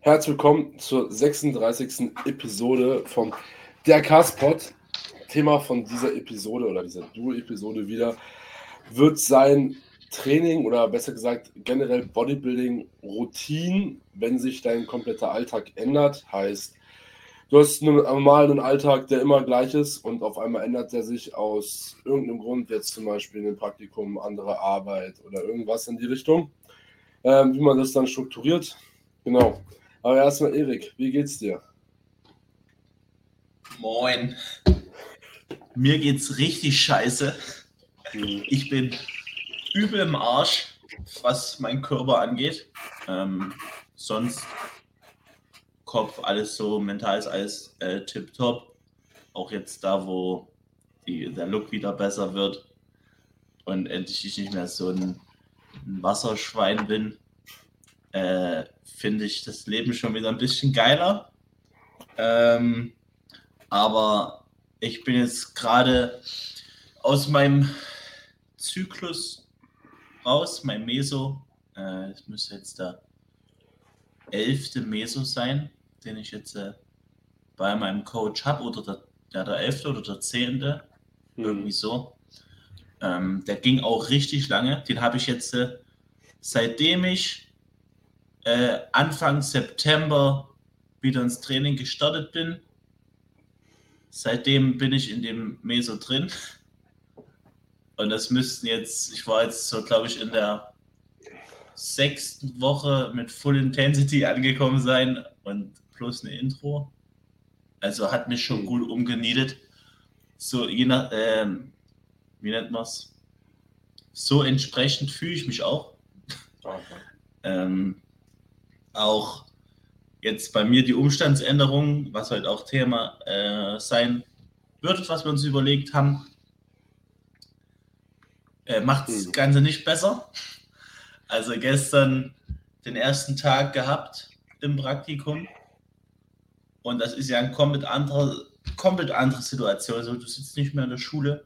Herzlich willkommen zur 36. Episode von Der Carspot. Thema von dieser Episode oder dieser Duo-Episode wieder wird sein Training oder besser gesagt generell Bodybuilding Routine, wenn sich dein kompletter Alltag ändert. Heißt, du hast einen normalen Alltag, der immer gleich ist und auf einmal ändert er sich aus irgendeinem Grund, jetzt zum Beispiel ein Praktikum, andere Arbeit oder irgendwas in die Richtung. Ähm, wie man das dann strukturiert. Genau. Aber erstmal, Erik, wie geht's dir? Moin. Mir geht's richtig scheiße. Mhm. Ich bin übel im Arsch, was mein Körper angeht. Ähm, sonst Kopf, alles so, mental ist alles äh, tipptopp. Auch jetzt da, wo die, der Look wieder besser wird und endlich ich nicht mehr so ein, ein Wasserschwein bin, äh, finde ich das Leben schon wieder ein bisschen geiler. Ähm, aber ich bin jetzt gerade aus meinem Zyklus raus, mein Meso. Äh, es müsste jetzt der elfte Meso sein, den ich jetzt äh, bei meinem Coach habe, oder der, ja, der elfte oder der zehnte, irgendwie so. Ähm, der ging auch richtig lange. Den habe ich jetzt, äh, seitdem ich äh, Anfang September wieder ins Training gestartet bin, seitdem bin ich in dem Meso drin. Und das müssten jetzt, ich war jetzt so, glaube ich, in der sechsten Woche mit Full Intensity angekommen sein und plus eine Intro. Also hat mich schon gut umgenietet. So, je nach, ähm, wie nennt man es? So entsprechend fühle ich mich auch. Ähm, auch jetzt bei mir die Umstandsänderung, was halt auch Thema äh, sein wird, was wir uns überlegt haben, äh, macht das Mhm. Ganze nicht besser. Also gestern den ersten Tag gehabt im Praktikum und das ist ja eine komplett andere, komplett andere Situation. Also du sitzt nicht mehr in der Schule,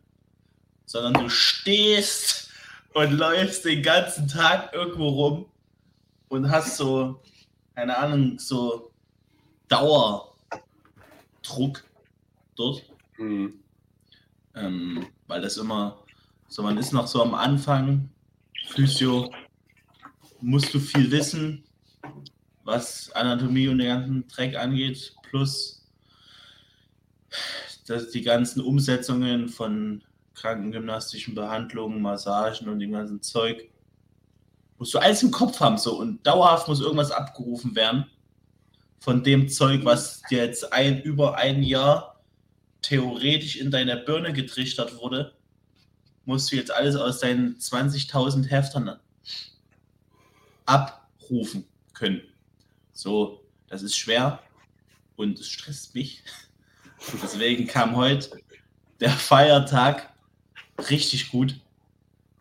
sondern du stehst und läufst den ganzen Tag irgendwo rum und hast so, keine Ahnung, so Dauerdruck dort. Mhm. Ähm, weil das immer so, man ist noch so am Anfang, Physio, musst du viel wissen, was Anatomie und den ganzen Dreck angeht, plus dass die ganzen Umsetzungen von krankengymnastischen Behandlungen, Massagen und dem ganzen Zeug, musst du alles im Kopf haben so und dauerhaft muss irgendwas abgerufen werden von dem Zeug, was dir jetzt ein, über ein Jahr theoretisch in deiner Birne getrichtert wurde, musst du jetzt alles aus deinen 20.000 Heftern abrufen können. So, das ist schwer und es stresst mich. Deswegen kam heute der Feiertag richtig gut,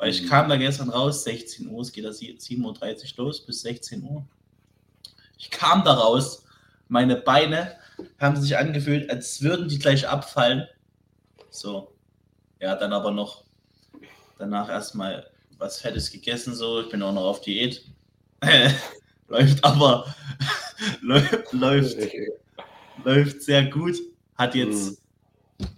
weil ich Mhm. kam da gestern raus, 16 Uhr, es geht da 7.30 Uhr los bis 16 Uhr. Ich kam da raus, meine Beine haben sich angefühlt, als würden die gleich abfallen. So, ja, dann aber noch danach erstmal was Fettes gegessen, so. Ich bin auch noch auf Diät. läuft aber, läuft, läuft, läuft sehr gut. Hat jetzt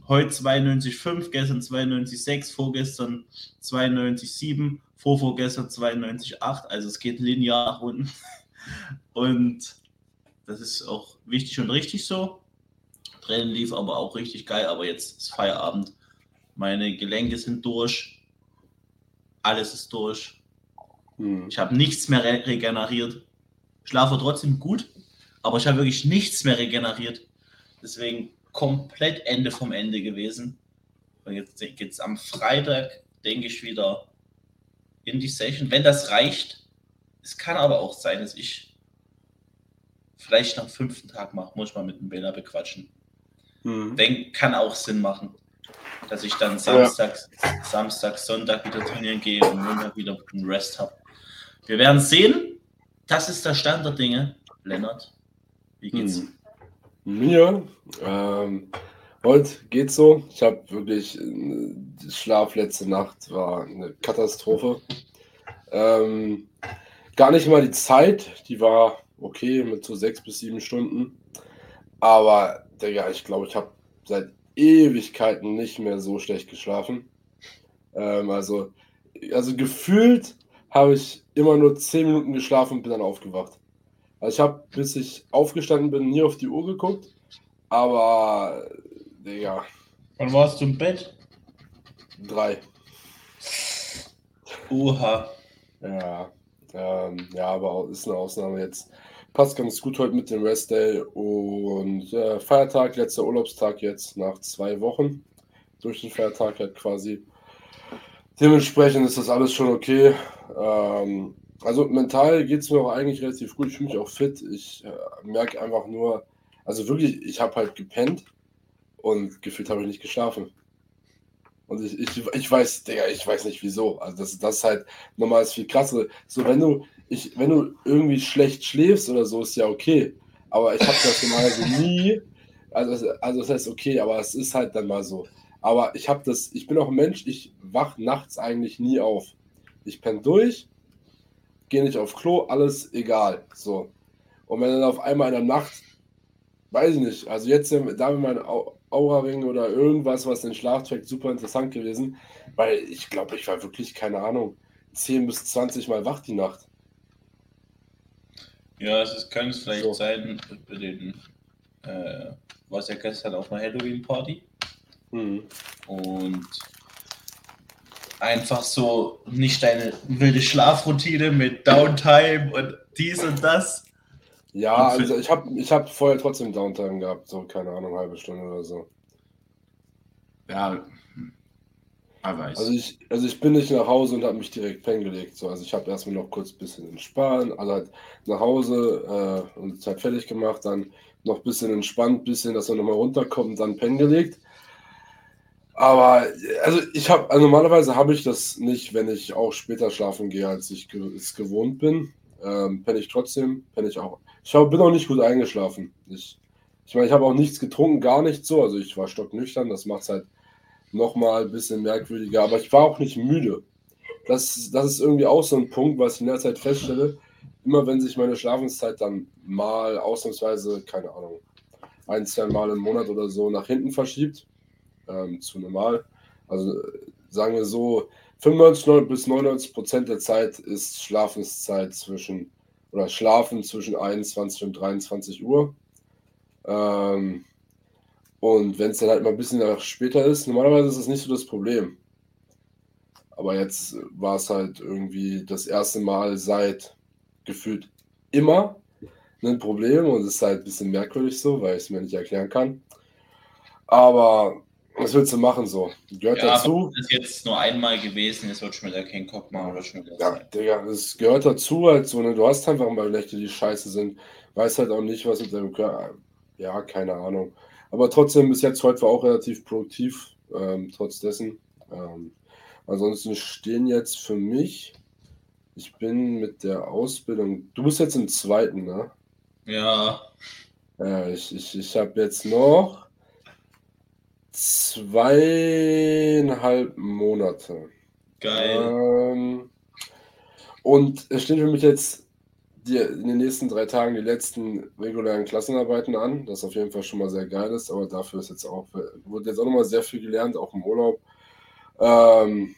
heute 92,5, gestern 92,6, vorgestern 92,7, vorvorgestern 92,8. Also es geht linear nach unten. Und das ist auch wichtig und richtig so. Training lief aber auch richtig geil, aber jetzt ist Feierabend. Meine Gelenke sind durch. Alles ist durch. Mhm. Ich habe nichts mehr re regeneriert. Schlafe trotzdem gut, aber ich habe wirklich nichts mehr regeneriert. Deswegen komplett Ende vom Ende gewesen. Und jetzt geht es am Freitag, denke ich, wieder in die Session. Wenn das reicht, es kann aber auch sein, dass ich vielleicht am fünften Tag mache, muss ich mal mit dem Bela bequatschen. Mhm. Denk, kann auch Sinn machen, dass ich dann Samstag, Samstag, Sonntag wieder trainieren gehe und Montag wieder einen Rest habe. Wir werden sehen. Das ist der Stand der Dinge. Lennart, wie geht's? Mhm. Mir, ähm, heute geht's so. Ich habe wirklich, äh, Schlaf letzte Nacht war eine Katastrophe. Ähm, gar nicht mal die Zeit, die war okay mit so sechs bis sieben Stunden. Aber, Digga, ich glaube, ich habe seit Ewigkeiten nicht mehr so schlecht geschlafen. Ähm, also, also gefühlt habe ich immer nur zehn Minuten geschlafen und bin dann aufgewacht. Also ich habe, bis ich aufgestanden bin, nie auf die Uhr geguckt. Aber, Digga. Wann warst du im Bett? Drei. Oha. Ja, ähm, ja, aber ist eine Ausnahme jetzt. Passt ganz gut heute mit dem Rest Day und äh, Feiertag, letzter Urlaubstag jetzt nach zwei Wochen. Durch den Feiertag halt quasi. Dementsprechend ist das alles schon okay. Ähm, also mental geht es mir auch eigentlich relativ gut. Ich fühle mich auch fit. Ich äh, merke einfach nur, also wirklich, ich habe halt gepennt und gefühlt habe ich nicht geschlafen. Und ich, ich, ich weiß, Digga, ich weiß nicht wieso. Also das, das ist halt nochmal viel krasser. So, wenn du, ich, wenn du irgendwie schlecht schläfst oder so, ist ja okay. Aber ich habe das normalerweise nie. Also, also das heißt okay, aber es ist halt dann mal so. Aber ich habe das, ich bin auch ein Mensch, ich wach nachts eigentlich nie auf. Ich penne durch, gehe nicht auf Klo, alles egal. So. Und wenn dann auf einmal in der Nacht, weiß ich nicht, also jetzt da mit meinem Aura-Ring oder irgendwas, was den Schlaf trägt, super interessant gewesen, weil ich glaube, ich war wirklich, keine Ahnung, 10 bis 20 Mal wach die Nacht. Ja, es kann es vielleicht so. sein, bei den, äh, war ja gestern auf einer Halloween-Party. Mhm. Und einfach so nicht deine wilde Schlafroutine mit Downtime und dies und das. Ja, also ich habe ich hab vorher trotzdem Downtime gehabt, so keine Ahnung, halbe Stunde oder so. Ja. Also ich, also ich bin nicht nach Hause und habe mich direkt pennen gelegt. So. Also ich habe erstmal noch kurz ein bisschen entspannt, also halt nach Hause äh, und Zeit fertig gemacht, dann noch ein bisschen entspannt, bisschen, dass er nochmal runterkommt und dann pennen gelegt. Aber also ich habe also normalerweise habe ich das nicht, wenn ich auch später schlafen gehe, als ich es gewohnt bin. Ähm, penne ich trotzdem, penne ich auch. Ich hab, bin auch nicht gut eingeschlafen. Ich, ich meine, ich habe auch nichts getrunken, gar nicht so. Also ich war stocknüchtern, das macht es halt nochmal ein bisschen merkwürdiger. Aber ich war auch nicht müde. Das, das ist irgendwie auch so ein Punkt, was ich in der Zeit feststelle. Immer wenn sich meine Schlafenszeit dann mal ausnahmsweise, keine Ahnung, ein, zwei Mal im Monat oder so nach hinten verschiebt, ähm, zu normal. Also sagen wir so, 95 bis 99 Prozent der Zeit ist Schlafenszeit zwischen oder Schlafen zwischen 21 und 23 Uhr. Ähm, und wenn es dann halt mal ein bisschen später ist, normalerweise ist das nicht so das Problem. Aber jetzt war es halt irgendwie das erste Mal seit gefühlt immer ein Problem und es ist halt ein bisschen merkwürdig so, weil ich es mir nicht erklären kann. Aber was willst du machen so? Gehört ja, dazu. Das ist jetzt nur einmal gewesen, jetzt wird schon wieder kein Kopf machen. Wird schon wieder ja, Digga, das gehört dazu halt so. Ne? Du hast einfach mal Nächte, die scheiße sind. Weiß halt auch nicht, was mit deinem Körper. Ja, keine Ahnung. Aber trotzdem, bis jetzt heute war auch relativ produktiv, ähm, trotz dessen. Ähm, ansonsten stehen jetzt für mich, ich bin mit der Ausbildung, du bist jetzt im zweiten, ne? Ja. Ja, ich, ich, ich habe jetzt noch zweieinhalb Monate. Geil. Ähm, und es stehen für mich jetzt die, in den nächsten drei Tagen die letzten regulären Klassenarbeiten an, das auf jeden Fall schon mal sehr geil ist, aber dafür ist jetzt auch, wurde jetzt auch nochmal sehr viel gelernt, auch im Urlaub. Ähm,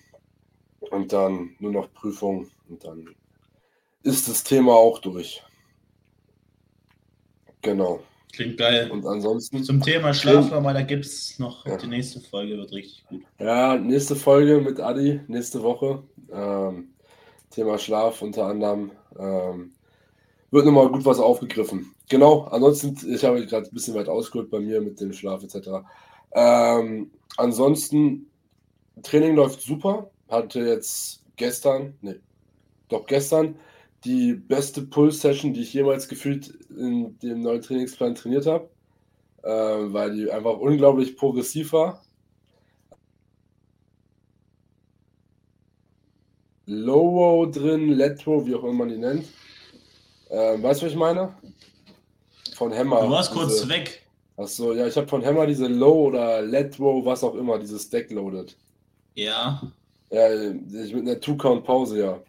und dann nur noch Prüfung und dann ist das Thema auch durch. Genau. Klingt geil. Und ansonsten. Zum Thema Schlafraum, da gibt es noch ja. die nächste Folge, wird richtig gut. Ja, nächste Folge mit Adi, nächste Woche. Ähm, Thema Schlaf unter anderem. Ähm, wird nochmal gut was aufgegriffen. Genau, ansonsten, ich habe gerade ein bisschen weit ausgeholt bei mir mit dem Schlaf etc. Ähm, ansonsten, Training läuft super. Hatte jetzt gestern, nee, doch gestern die beste Pull-Session, die ich jemals gefühlt in dem neuen Trainingsplan trainiert habe, äh, weil die einfach unglaublich progressiv war. Low drin, Letro, wie auch immer man die nennt. Äh, weißt du, was ich meine? Von Hammer. Du warst diese, kurz weg. Achso, ja, ich habe von Hammer diese Low oder Letro, was auch immer, dieses Deck loaded. Ja. Ja, ich mit einer Two-Count-Pause, ja.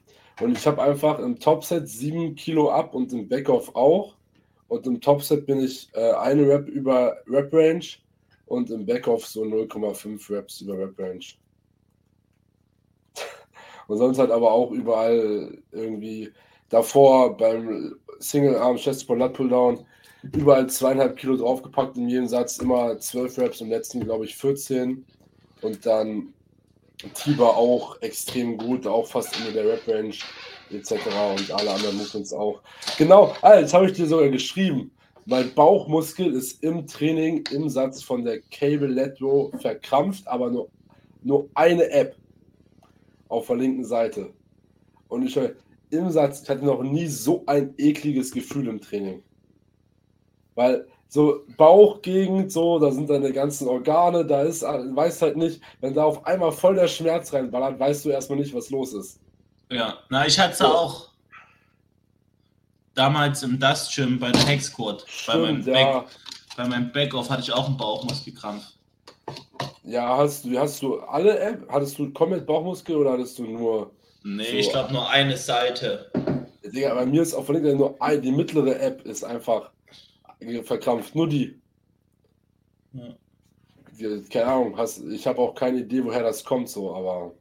Und ich habe einfach im Topset 7 Kilo ab und im Backoff auch. Und im Topset bin ich äh, eine Rep über Rep Range und im Backoff so 0,5 Reps über Rep Range. Und sonst halt aber auch überall irgendwie davor beim Single Arm Chest Pull Lat Pull Down überall zweieinhalb Kilo draufgepackt in jedem Satz, immer zwölf Reps, im letzten glaube ich 14. Und dann Tiber auch extrem gut, auch fast in der Rep-Range etc. und alle anderen Movements auch. Genau, ah, jetzt habe ich dir sogar geschrieben. Mein Bauchmuskel ist im Training im Satz von der Cable Let Row verkrampft, aber nur, nur eine App auf der linken Seite. Und ich im Satz, ich hatte noch nie so ein ekliges Gefühl im Training. Weil so Bauchgegend, so, da sind deine ganzen Organe, da ist, weißt halt nicht, wenn da auf einmal voll der Schmerz reinballert, weißt du erstmal nicht, was los ist. Ja, na, ich hatte es so. auch damals im Dust Gym bei der Hexcourt. Bei meinem, ja. Back, bei meinem Backoff hatte ich auch einen Bauchmuskelkrampf. Ja, hast du, hast du alle App? Hattest du komplett Bauchmuskel oder hattest du nur. Nee, so ich glaube nur eine Seite. Digga, bei mir ist auf der nur ein, die mittlere App ist einfach verkrampft. Nur die. Ja. Keine Ahnung, hast, ich habe auch keine Idee, woher das kommt, so, aber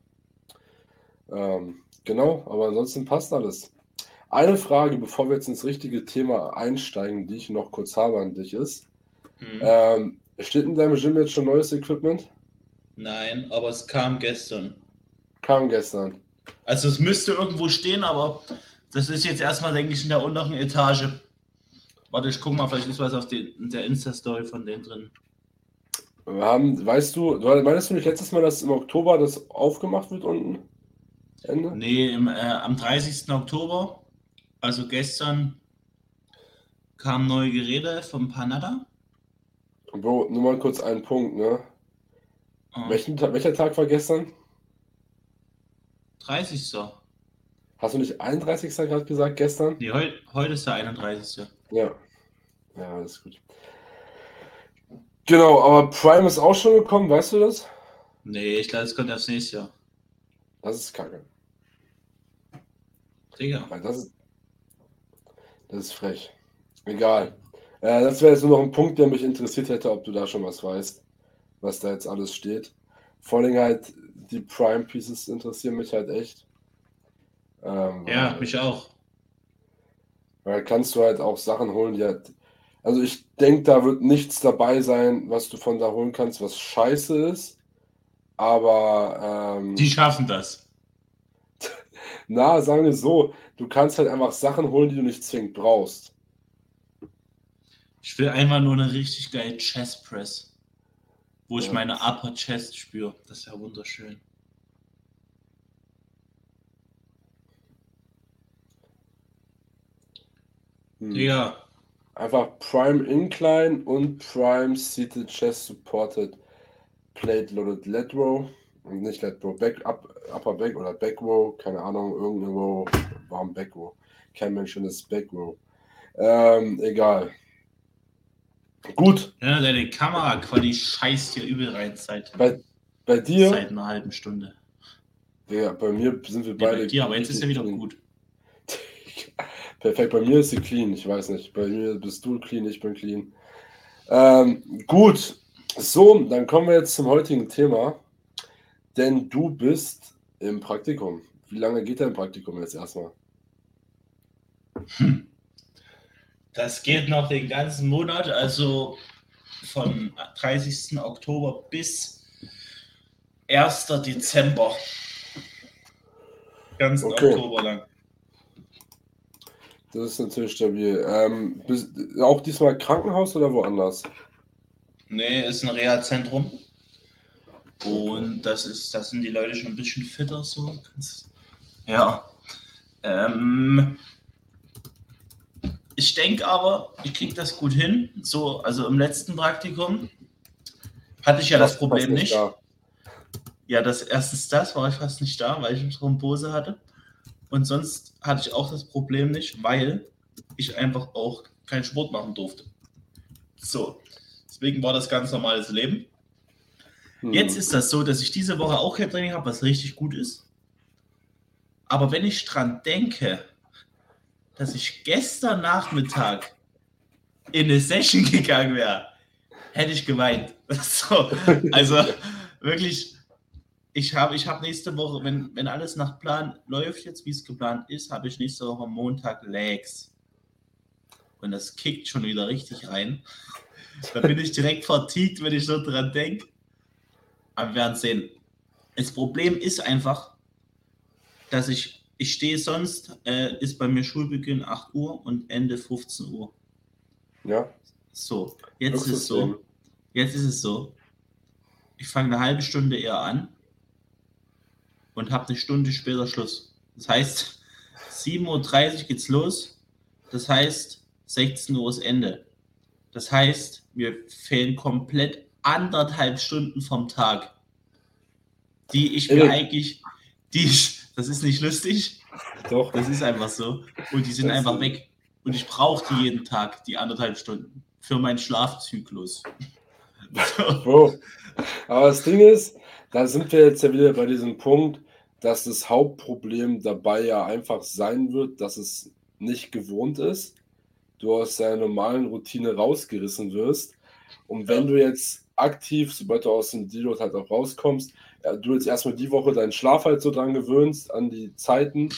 ähm, genau, aber ansonsten passt alles. Eine Frage, bevor wir jetzt ins richtige Thema einsteigen, die ich noch kurz habe an dich ist. Mhm. Ähm, steht in deinem Gym jetzt schon neues Equipment? Nein, aber es kam gestern. Kam gestern. Also es müsste irgendwo stehen, aber das ist jetzt erstmal, denke ich, in der unteren Etage. Warte, ich gucke mal, vielleicht ist was auf die, der Insta-Story von denen drin. Wir haben, weißt du, meinst du nicht letztes Mal, dass im Oktober das aufgemacht wird unten? Ende? Nee, im, äh, am 30. Oktober, also gestern, kamen neue Geräte vom Panada. Bro, nur mal kurz einen Punkt, ne? Oh. Welchen, welcher Tag war gestern? 30. Hast du nicht 31. gerade gesagt gestern? Nee, heu, heute ist der 31. Ja. Ja, alles gut. Genau, aber Prime ist auch schon gekommen, weißt du das? Nee, ich glaube, es kommt erst nächstes Jahr. Das ist kacke. Digga. Das ist, das ist frech. Egal. Äh, das wäre jetzt nur noch ein Punkt, der mich interessiert hätte, ob du da schon was weißt, was da jetzt alles steht. Vor allem halt, die Prime Pieces interessieren mich halt echt. Ähm, ja, weil, mich auch. Weil kannst du halt auch Sachen holen, die halt also ich denke, da wird nichts dabei sein, was du von da holen kannst, was scheiße ist. Aber ähm, die schaffen das. Na, sagen wir so, du kannst halt einfach Sachen holen, die du nicht zwingend brauchst. Ich will einfach nur eine richtig geile Chest Press, wo ja. ich meine Upper Chest spüre. Das ist ja wunderschön. Hm. Ja, Einfach Prime Incline und Prime Seated Chest Supported Plate Loaded Lat Row. Und nicht Lat Row, Back, up, Upper Back oder Back Row, keine Ahnung, irgendwo. Warum Back Row? Kein Mensch ist Back Row. Ähm, egal. Gut. Ja, deine Kamera quasi scheißt hier übel rein seit, bei, bei dir? Seit einer halben Stunde. Ja, bei mir sind wir beide. Ja, bei dir, aber jetzt ist ja wieder gut. Perfekt, bei mir ist sie clean, ich weiß nicht. Bei mir bist du clean, ich bin clean. Ähm, gut, so, dann kommen wir jetzt zum heutigen Thema. Denn du bist im Praktikum. Wie lange geht dein Praktikum jetzt erstmal? Hm. Das geht noch den ganzen Monat, also von 30. Oktober bis 1. Dezember. Ganz okay. Oktober lang. Das ist natürlich stabil. Ähm, bist, auch diesmal Krankenhaus oder woanders? Nee, ist ein Reha-Zentrum. Und das ist, das sind die Leute schon ein bisschen fitter so. Ja. Ähm, ich denke aber, ich kriege das gut hin. So, also im letzten Praktikum hatte ich ja das, das Problem nicht. nicht. Ja, das erstens das war ich fast nicht da, weil ich eine Thrombose hatte. Und sonst hatte ich auch das Problem nicht, weil ich einfach auch keinen Sport machen durfte. So, deswegen war das ganz normales Leben. Hm. Jetzt ist das so, dass ich diese Woche auch kein Training habe, was richtig gut ist. Aber wenn ich dran denke, dass ich gestern Nachmittag in eine Session gegangen wäre, hätte ich geweint. So, also wirklich, ich habe ich hab nächste Woche, wenn, wenn alles nach Plan läuft, jetzt wie es geplant ist, habe ich nächste Woche Montag Legs. Und das kickt schon wieder richtig rein. Da bin ich direkt vertiegt, wenn ich so dran denke. Aber wir werden sehen. Das Problem ist einfach, dass ich, ich stehe sonst, äh, ist bei mir Schulbeginn 8 Uhr und Ende 15 Uhr. Ja. So, jetzt ist es so. Jetzt ist es so. Ich fange eine halbe Stunde eher an und habe eine Stunde später Schluss. Das heißt, 7.30 Uhr geht's los. Das heißt, 16 Uhr ist Ende. Das heißt, mir fehlen komplett anderthalb Stunden vom Tag, die ich mir eigentlich, die ich, das ist nicht lustig. Doch. Das ist einfach so. Und die sind das einfach weg. Und ich brauche die jeden Tag, die anderthalb Stunden, für meinen Schlafzyklus. Bro. Aber das Ding ist, da sind wir jetzt ja wieder bei diesem Punkt, dass das Hauptproblem dabei ja einfach sein wird, dass es nicht gewohnt ist. Du aus deiner normalen Routine rausgerissen wirst. Und wenn du jetzt aktiv, sobald du aus dem Deload halt auch rauskommst, ja, du jetzt erstmal die Woche deinen Schlaf halt so dran gewöhnst, an die Zeiten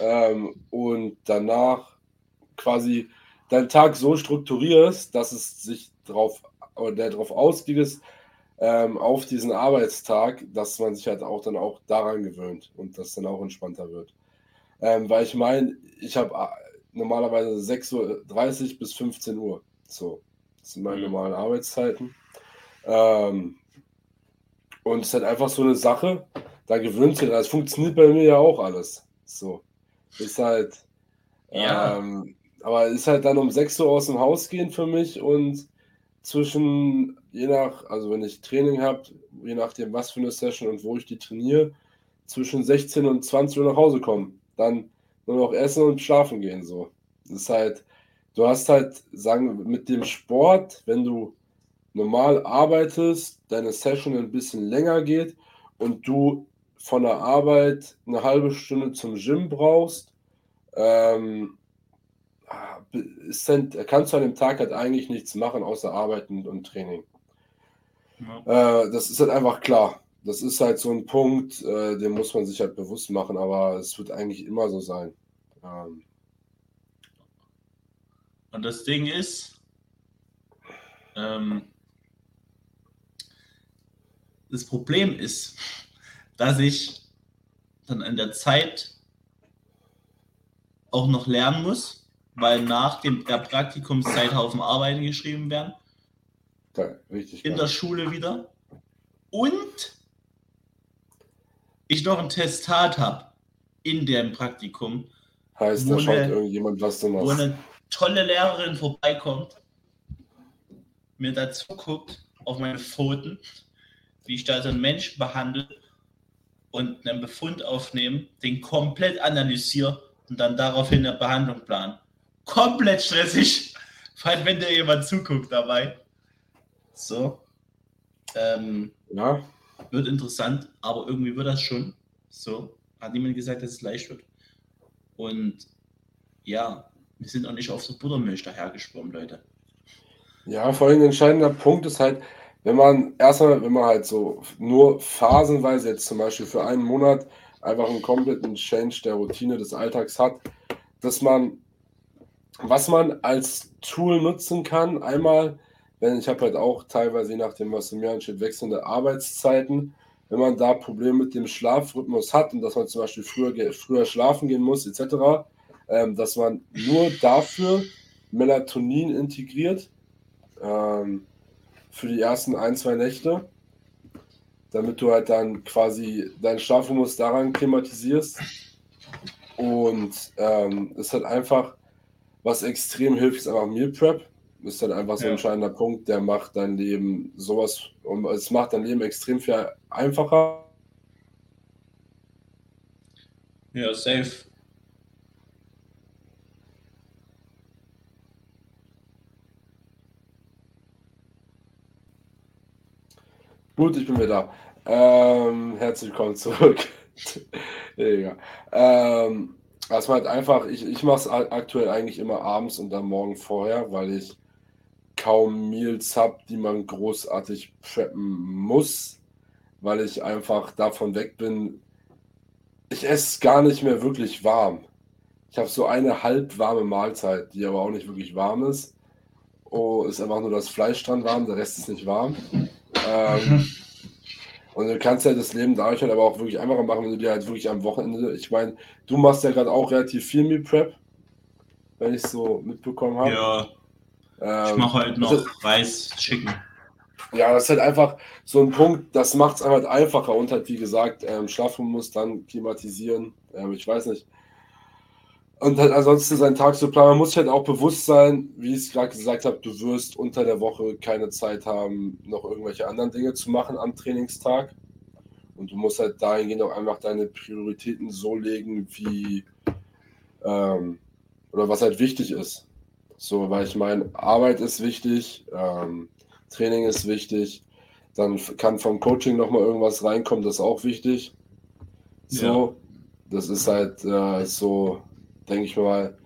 ähm, und danach quasi deinen Tag so strukturierst, dass es sich darauf oder der darauf ausgeht, ähm, auf diesen Arbeitstag, dass man sich halt auch dann auch daran gewöhnt und das dann auch entspannter wird. Ähm, weil ich meine, ich habe äh, normalerweise 6.30 Uhr bis 15 Uhr. So, das sind meine mhm. normalen Arbeitszeiten. Ähm, und es ist halt einfach so eine Sache, da gewöhnt sich, das funktioniert bei mir ja auch alles. So, ist halt, ja. ähm, aber ist halt dann um 6 Uhr aus dem Haus gehen für mich und zwischen, je nach, also wenn ich Training habe, je nachdem, was für eine Session und wo ich die trainiere, zwischen 16 und 20 Uhr nach Hause kommen. Dann nur noch essen und schlafen gehen. So. Das ist halt, du hast halt, sagen mit dem Sport, wenn du normal arbeitest, deine Session ein bisschen länger geht und du von der Arbeit eine halbe Stunde zum Gym brauchst, ähm, kannst du an dem Tag halt eigentlich nichts machen, außer arbeiten und Training. Ja. Äh, das ist halt einfach klar. Das ist halt so ein Punkt, äh, den muss man sich halt bewusst machen, aber es wird eigentlich immer so sein. Ähm. Und das Ding ist, ähm, das Problem ist, dass ich dann in der Zeit auch noch lernen muss, weil nach dem, der Praktikumszeit Haufen Arbeiten geschrieben werden. Ja, richtig. In geil. der Schule wieder. Und ich noch ein Testat habe in dem Praktikum. Heißt, da schaut irgendjemand, was du machst. Wo eine tolle Lehrerin vorbeikommt, mir dazu guckt auf meine Pfoten, wie ich da so einen Menschen behandle und einen Befund aufnehme, den komplett analysiere und dann daraufhin eine Behandlung plan komplett stressig, vor allem wenn dir jemand zuguckt dabei. So. Ähm, ja. Wird interessant, aber irgendwie wird das schon. So. Hat niemand gesagt, dass es leicht wird. Und ja, wir sind auch nicht auf so Buttermilch dahergeschwommen, Leute. Ja, vor allem ein entscheidender Punkt ist halt, wenn man erstmal, wenn man halt so nur phasenweise jetzt zum Beispiel für einen Monat einfach einen kompletten Change der Routine des Alltags hat, dass man was man als Tool nutzen kann, einmal, wenn ich habe halt auch teilweise, je nachdem, was im Jahr steht, wechselnde Arbeitszeiten. Wenn man da Probleme mit dem Schlafrhythmus hat und dass man zum Beispiel früher, früher schlafen gehen muss, etc., ähm, dass man nur dafür Melatonin integriert ähm, für die ersten ein, zwei Nächte, damit du halt dann quasi deinen Schlafrhythmus daran klimatisierst. Und ähm, es hat einfach was extrem hilft, ist einfach Meal Prep. Ist dann einfach so ein ja. entscheidender Punkt, der macht dein Leben sowas, es macht dein Leben extrem viel einfacher. Ja, safe. Gut, ich bin wieder da. Ähm, herzlich willkommen zurück. ja. Ähm, das war halt einfach, ich, ich mache es aktuell eigentlich immer abends und am Morgen vorher, weil ich kaum Meals habe, die man großartig preppen muss, weil ich einfach davon weg bin. Ich esse gar nicht mehr wirklich warm. Ich habe so eine halbwarme Mahlzeit, die aber auch nicht wirklich warm ist. Oh, ist einfach nur das Fleisch dran warm, der Rest ist nicht warm. Ähm, und du kannst ja das Leben dadurch halt aber auch wirklich einfacher machen, wenn du dir halt wirklich am Wochenende, ich meine, du machst ja gerade auch relativ viel Meal Prep, wenn ich es so mitbekommen habe. Ja. Ähm, ich mache halt noch das, Reis, Chicken. Ja, das ist halt einfach so ein Punkt, das macht es halt einfacher und halt, wie gesagt, ähm, schlafen muss, dann klimatisieren. Ähm, ich weiß nicht. Und halt ansonsten seinen Tag zu planen. Man muss sich halt auch bewusst sein, wie ich es gerade gesagt habe, du wirst unter der Woche keine Zeit haben, noch irgendwelche anderen Dinge zu machen am Trainingstag. Und du musst halt dahingehend auch einfach deine Prioritäten so legen, wie ähm, oder was halt wichtig ist. So, weil ich meine, Arbeit ist wichtig, ähm, Training ist wichtig, dann kann vom Coaching nochmal irgendwas reinkommen, das ist auch wichtig. So, ja. das ist halt äh, so denke ich mal,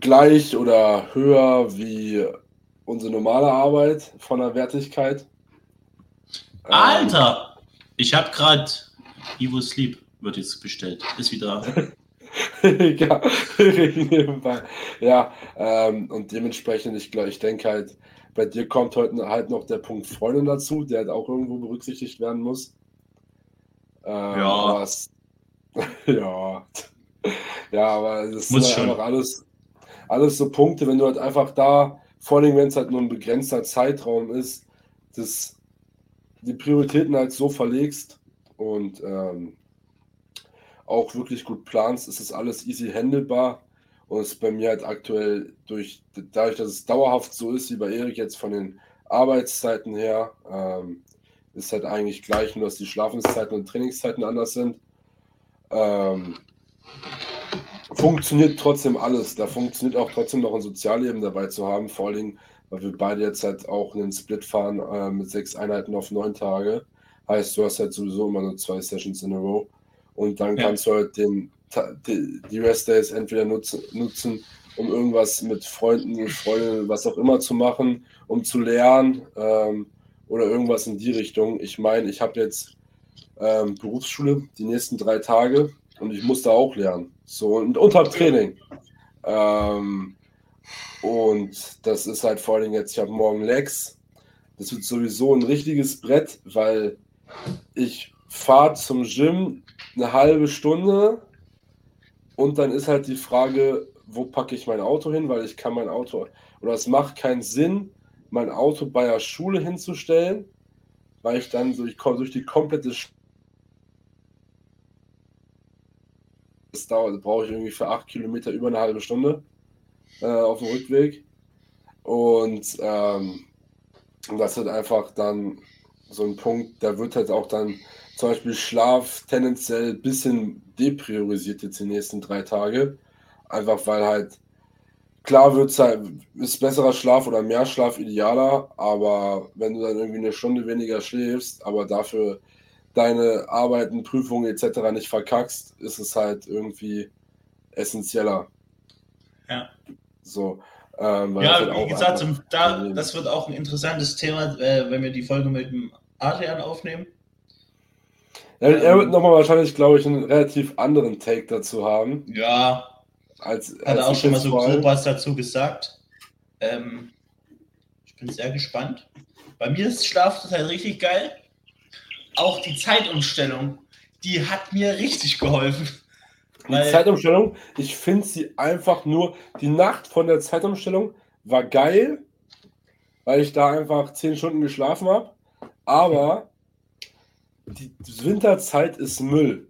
gleich oder höher wie unsere normale Arbeit von der Wertigkeit. Alter! Ähm, ich habe gerade Evo Sleep wird jetzt bestellt. Ist wieder. ja, ja ähm, und dementsprechend, ich glaube, ich denke halt, bei dir kommt heute halt noch der Punkt Freundin dazu, der halt auch irgendwo berücksichtigt werden muss. Ähm, ja. Ja, ja, aber das Muss sind halt einfach alles, alles so Punkte, wenn du halt einfach da, vor allem wenn es halt nur ein begrenzter Zeitraum ist, das, die Prioritäten halt so verlegst und ähm, auch wirklich gut planst, ist das alles easy handelbar. Und es ist bei mir halt aktuell durch, dadurch, dass es dauerhaft so ist, wie bei Erik jetzt von den Arbeitszeiten her, ähm, ist halt eigentlich gleich, nur dass die Schlafenszeiten und Trainingszeiten anders sind. Ähm, funktioniert trotzdem alles. Da funktioniert auch trotzdem noch ein Sozialleben dabei zu haben, vor allen Dingen, weil wir beide jetzt halt auch einen Split fahren äh, mit sechs Einheiten auf neun Tage. Heißt, du hast halt sowieso immer nur zwei Sessions in a row. Und dann ja. kannst du halt den, die, die Rest Days entweder nutzen, nutzen, um irgendwas mit Freunden, Freunden, was auch immer zu machen, um zu lernen ähm, oder irgendwas in die Richtung. Ich meine, ich habe jetzt ähm, Berufsschule die nächsten drei Tage und ich musste auch lernen. So, und unter Training. Ähm, und das ist halt vor allem jetzt, ich habe morgen Legs. Das wird sowieso ein richtiges Brett, weil ich fahre zum Gym eine halbe Stunde und dann ist halt die Frage, wo packe ich mein Auto hin, weil ich kann mein Auto, oder es macht keinen Sinn, mein Auto bei der Schule hinzustellen, weil ich dann durch, durch die komplette Das dauert, brauche ich irgendwie für acht Kilometer über eine halbe Stunde äh, auf dem Rückweg. Und ähm, das ist einfach dann so ein Punkt, da wird halt auch dann zum Beispiel Schlaf tendenziell ein bisschen depriorisiert jetzt die nächsten drei Tage. Einfach weil halt, klar wird halt, ist besserer Schlaf oder mehr Schlaf idealer, aber wenn du dann irgendwie eine Stunde weniger schläfst, aber dafür deine Arbeiten, Prüfungen etc. nicht verkackst, ist es halt irgendwie essentieller. Ja. So. Ähm, ja, halt wie gesagt, da, das wird auch ein interessantes Thema, äh, wenn wir die Folge mit dem Adrian aufnehmen. Ja, ähm, er wird nochmal wahrscheinlich, glaube ich, einen relativ anderen Take dazu haben. Ja. Als, Hat er auch schon mal so grob was dazu gesagt. Ähm, ich bin sehr gespannt. Bei mir ist Schlaf total richtig geil auch die Zeitumstellung, die hat mir richtig geholfen. Die Zeitumstellung, ich finde sie einfach nur, die Nacht von der Zeitumstellung war geil, weil ich da einfach zehn Stunden geschlafen habe. Aber die Winterzeit ist Müll.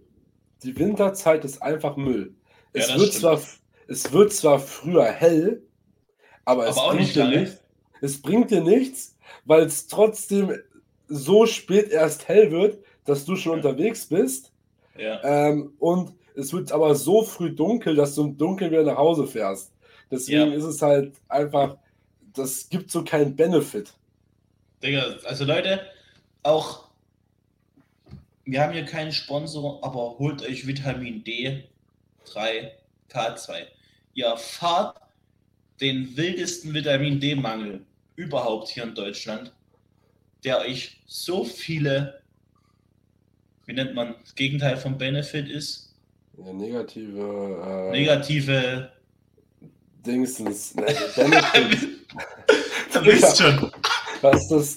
Die Winterzeit ist einfach Müll. Es, ja, wird, zwar, es wird zwar früher hell, aber, aber es, bringt dir nichts, es bringt dir nichts, weil es trotzdem so spät erst hell wird, dass du schon ja. unterwegs bist. Ja. Ähm, und es wird aber so früh dunkel, dass du im Dunkeln wieder nach Hause fährst. Deswegen ja. ist es halt einfach, das gibt so keinen Benefit. Digga, also Leute, auch wir haben hier keinen Sponsor, aber holt euch Vitamin D 3 K2. Ihr erfahrt den wildesten Vitamin D-Mangel überhaupt hier in Deutschland, der euch so viele, wie nennt man, das Gegenteil vom Benefit ist. Ja, negative. Äh, negative. Dingsens. Ne, Benefit. du wisst schon. Was ist das?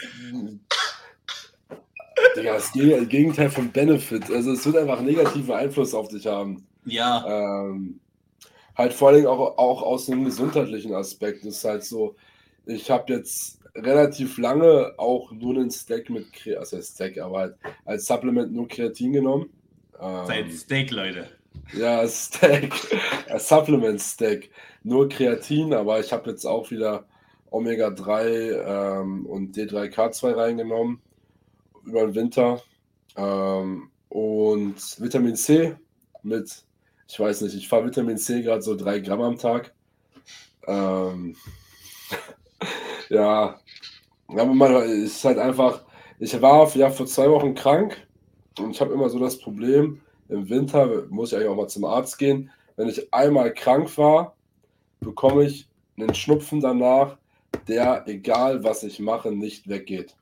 Digga, das Gegenteil von Benefit. Also es wird einfach negativen Einfluss auf dich haben. Ja. Ähm, halt vor allem auch, auch aus einem gesundheitlichen Aspekt. Das ist halt so, ich habe jetzt relativ lange auch nur einen Stack mit, also Stack, aber halt als Supplement nur Kreatin genommen. Ähm, Seid Steak, Leute. Ja, Stack, Supplement Stack, nur Kreatin, aber ich habe jetzt auch wieder Omega-3 ähm, und D3K2 reingenommen über den Winter. Ähm, und Vitamin C mit, ich weiß nicht, ich fahre Vitamin C gerade so drei Gramm am Tag. Ähm, ja, aber man ist halt einfach, ich war ja vor zwei Wochen krank und ich habe immer so das Problem, im Winter muss ich eigentlich auch mal zum Arzt gehen. Wenn ich einmal krank war, bekomme ich einen Schnupfen danach, der, egal was ich mache, nicht weggeht.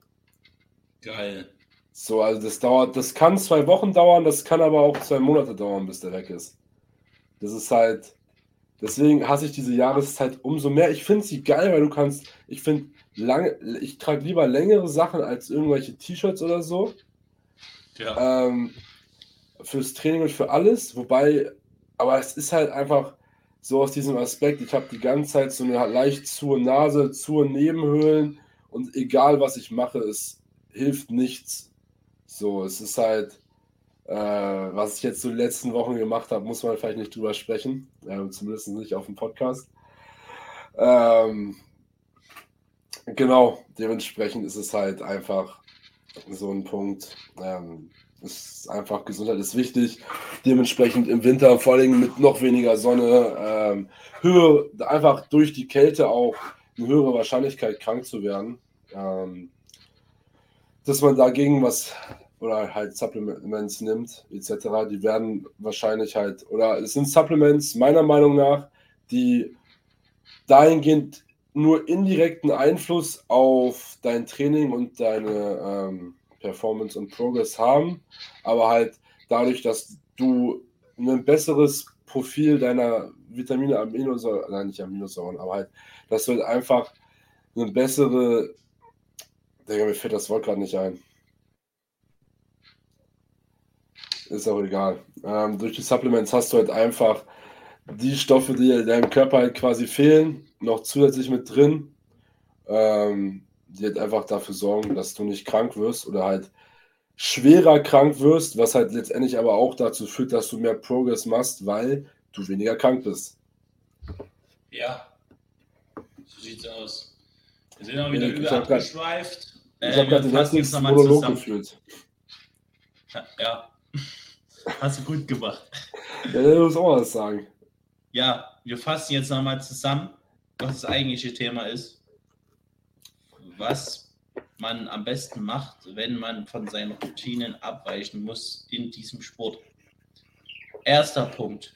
Geil. So, also das dauert, das kann zwei Wochen dauern, das kann aber auch zwei Monate dauern, bis der weg ist. Das ist halt, deswegen hasse ich diese Jahreszeit umso mehr. Ich finde sie geil, weil du kannst, ich finde, lange, ich trage lieber längere Sachen als irgendwelche T-Shirts oder so. Ja. Ähm, fürs Training und für alles, wobei, aber es ist halt einfach so aus diesem Aspekt, ich habe die ganze Zeit so eine leicht zu Nase, zu Nebenhöhlen und egal was ich mache, es hilft nichts. So, es ist halt, äh, was ich jetzt so die letzten Wochen gemacht habe, muss man vielleicht nicht drüber sprechen, äh, zumindest nicht auf dem Podcast. Ähm, genau, dementsprechend ist es halt einfach so ein Punkt. Ähm, ist einfach Gesundheit ist wichtig. Dementsprechend im Winter, vor allem mit noch weniger Sonne, ähm, höher, einfach durch die Kälte auch eine höhere Wahrscheinlichkeit krank zu werden. Ähm, dass man dagegen was oder halt Supplements nimmt, etc., die werden wahrscheinlich halt, oder es sind Supplements meiner Meinung nach, die dahingehend nur indirekten Einfluss auf dein Training und deine ähm, Performance und Progress haben, aber halt dadurch, dass du ein besseres Profil deiner Vitamine, Aminosäuren, nein, nicht Aminosäuren, aber halt, dass du halt einfach eine bessere, Digga, mir fällt das Wort gerade nicht ein. Ist auch egal. Ähm, durch die Supplements hast du halt einfach die Stoffe, die deinem Körper halt quasi fehlen, noch zusätzlich mit drin, ähm, die halt einfach dafür sorgen, dass du nicht krank wirst oder halt schwerer krank wirst, was halt letztendlich aber auch dazu führt, dass du mehr Progress machst, weil du weniger krank bist. Ja, so sieht's aus. Wir sind auch wieder ich über abgeschweift. Ich habe gerade den ganzen Monolog gefühlt. Ja, Hast du gut gemacht. Ja, du musst auch was sagen. Ja, wir fassen jetzt nochmal zusammen, was das eigentliche Thema ist. Was man am besten macht, wenn man von seinen Routinen abweichen muss in diesem Sport. Erster Punkt.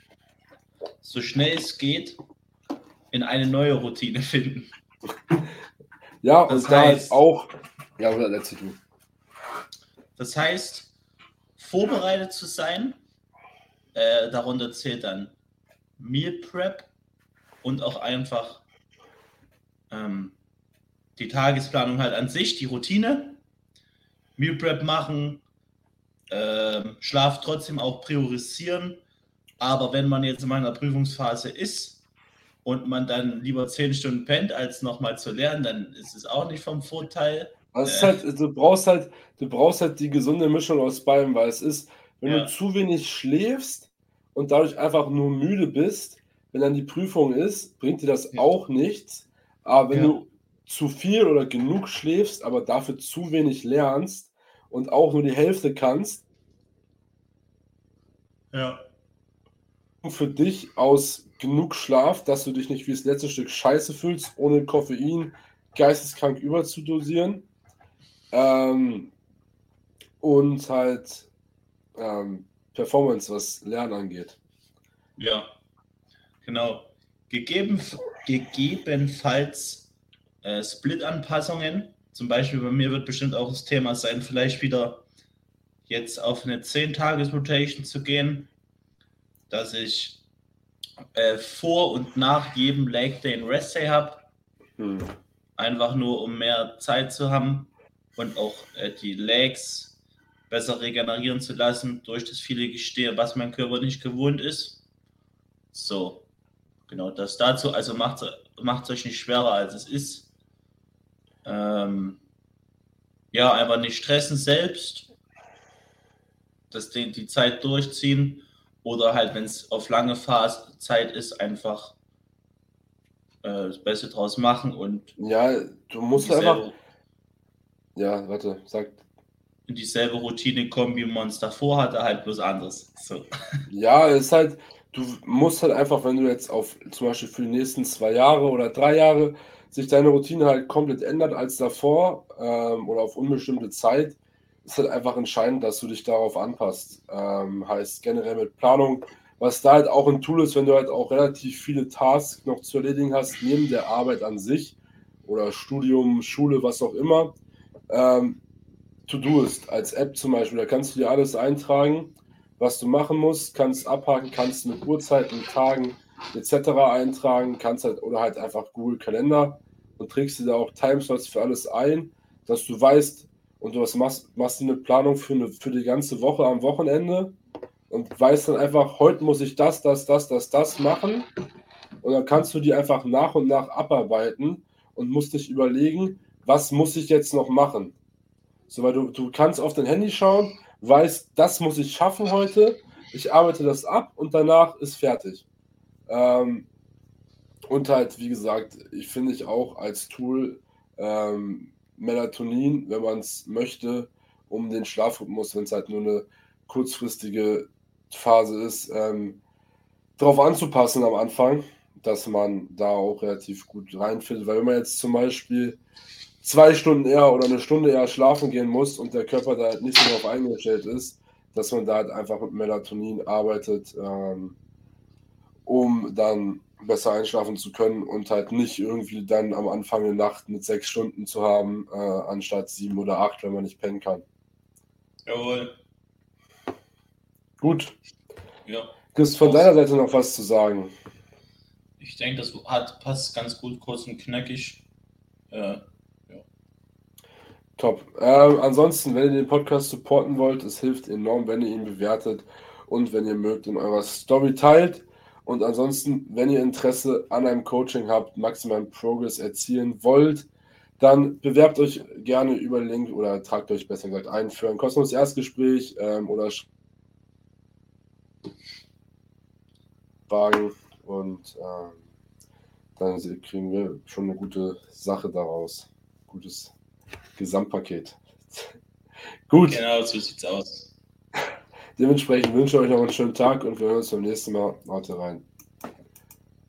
So schnell es geht, in eine neue Routine finden. Ja, das und heißt, da auch. Ja, oder letzte du. Das heißt, vorbereitet zu sein. Äh, darunter zählt dann Meal Prep und auch einfach ähm, die Tagesplanung halt an sich, die Routine. Meal Prep machen, äh, Schlaf trotzdem auch priorisieren. Aber wenn man jetzt in meiner Prüfungsphase ist und man dann lieber zehn Stunden pennt, als nochmal zu lernen, dann ist es auch nicht vom Vorteil. Also äh. halt, du brauchst halt, du brauchst halt die gesunde Mischung aus beidem, weil es ist, wenn ja. du zu wenig schläfst und dadurch einfach nur müde bist, wenn dann die Prüfung ist, bringt dir das ja. auch nichts. Aber wenn ja. du zu viel oder genug schläfst, aber dafür zu wenig lernst und auch nur die Hälfte kannst, ja. für dich aus genug Schlaf, dass du dich nicht wie das letzte Stück Scheiße fühlst, ohne Koffein geisteskrank überzudosieren ähm, und halt ähm, Performance, was Lernen angeht. Ja, genau. Gegeben, gegebenenfalls äh, Split-Anpassungen. Zum Beispiel bei mir wird bestimmt auch das Thema sein, vielleicht wieder jetzt auf eine 10-Tages-Rotation zu gehen, dass ich äh, vor und nach jedem Leg Day einen Rest Day habe. Hm. Einfach nur, um mehr Zeit zu haben und auch äh, die Legs besser regenerieren zu lassen durch das viele Gestehe, was mein Körper nicht gewohnt ist. So, genau das dazu. Also macht es euch nicht schwerer, als es ist. Ähm, ja, einfach nicht stressen selbst, das, die, die Zeit durchziehen oder halt, wenn es auf lange Phase Zeit ist, einfach äh, das Beste draus machen und. Ja, du musst einfach. Ja, warte, sag. Dieselbe Routine kommen, wie man es davor hatte, halt bloß anders. So. Ja, es ist halt, du musst halt einfach, wenn du jetzt auf zum Beispiel für die nächsten zwei Jahre oder drei Jahre sich deine Routine halt komplett ändert als davor ähm, oder auf unbestimmte Zeit, ist halt einfach entscheidend, dass du dich darauf anpasst. Ähm, heißt generell mit Planung, was da halt auch ein Tool ist, wenn du halt auch relativ viele Tasks noch zu erledigen hast, neben der Arbeit an sich oder Studium, Schule, was auch immer. Ähm, To-Doist als App zum Beispiel, da kannst du dir alles eintragen, was du machen musst, kannst abhaken, kannst mit Uhrzeiten, Tagen etc. eintragen, kannst halt oder halt einfach Google Kalender und trägst dir da auch Timeslots für alles ein, dass du weißt, und du machst, machst eine Planung für, eine, für die ganze Woche am Wochenende und weißt dann einfach, heute muss ich das, das, das, das, das machen. Und dann kannst du die einfach nach und nach abarbeiten und musst dich überlegen, was muss ich jetzt noch machen. So, weil du, du kannst auf dein Handy schauen, weißt, das muss ich schaffen heute, ich arbeite das ab und danach ist fertig. Ähm, und halt, wie gesagt, ich finde ich auch als Tool ähm, Melatonin, wenn man es möchte, um den Schlafrhythmus, wenn es halt nur eine kurzfristige Phase ist, ähm, darauf anzupassen am Anfang, dass man da auch relativ gut reinfindet. Weil wenn man jetzt zum Beispiel zwei Stunden eher oder eine Stunde eher schlafen gehen muss und der Körper da halt nicht so darauf eingestellt ist, dass man da halt einfach mit Melatonin arbeitet, ähm, um dann besser einschlafen zu können und halt nicht irgendwie dann am Anfang der Nacht mit sechs Stunden zu haben, äh, anstatt sieben oder acht, wenn man nicht pennen kann. Jawohl. Gut. Ja. Gibt von deiner Seite noch was zu sagen? Ich denke, das hat, passt ganz gut, kurz und knackig. Äh. Top. Äh, ansonsten, wenn ihr den Podcast supporten wollt, es hilft enorm, wenn ihr ihn bewertet und wenn ihr mögt in eurer Story teilt. Und ansonsten, wenn ihr Interesse an einem Coaching habt, maximalen Progress erzielen wollt, dann bewerbt euch gerne über Link oder tragt euch besser gesagt ein für ein kostenloses Erstgespräch ähm, oder Fragen und ähm, dann kriegen wir schon eine gute Sache daraus. Gutes Gesamtpaket. Gut. Genau, so sieht's aus. Dementsprechend wünsche ich euch noch einen schönen Tag und wir hören uns beim nächsten Mal. Haut rein.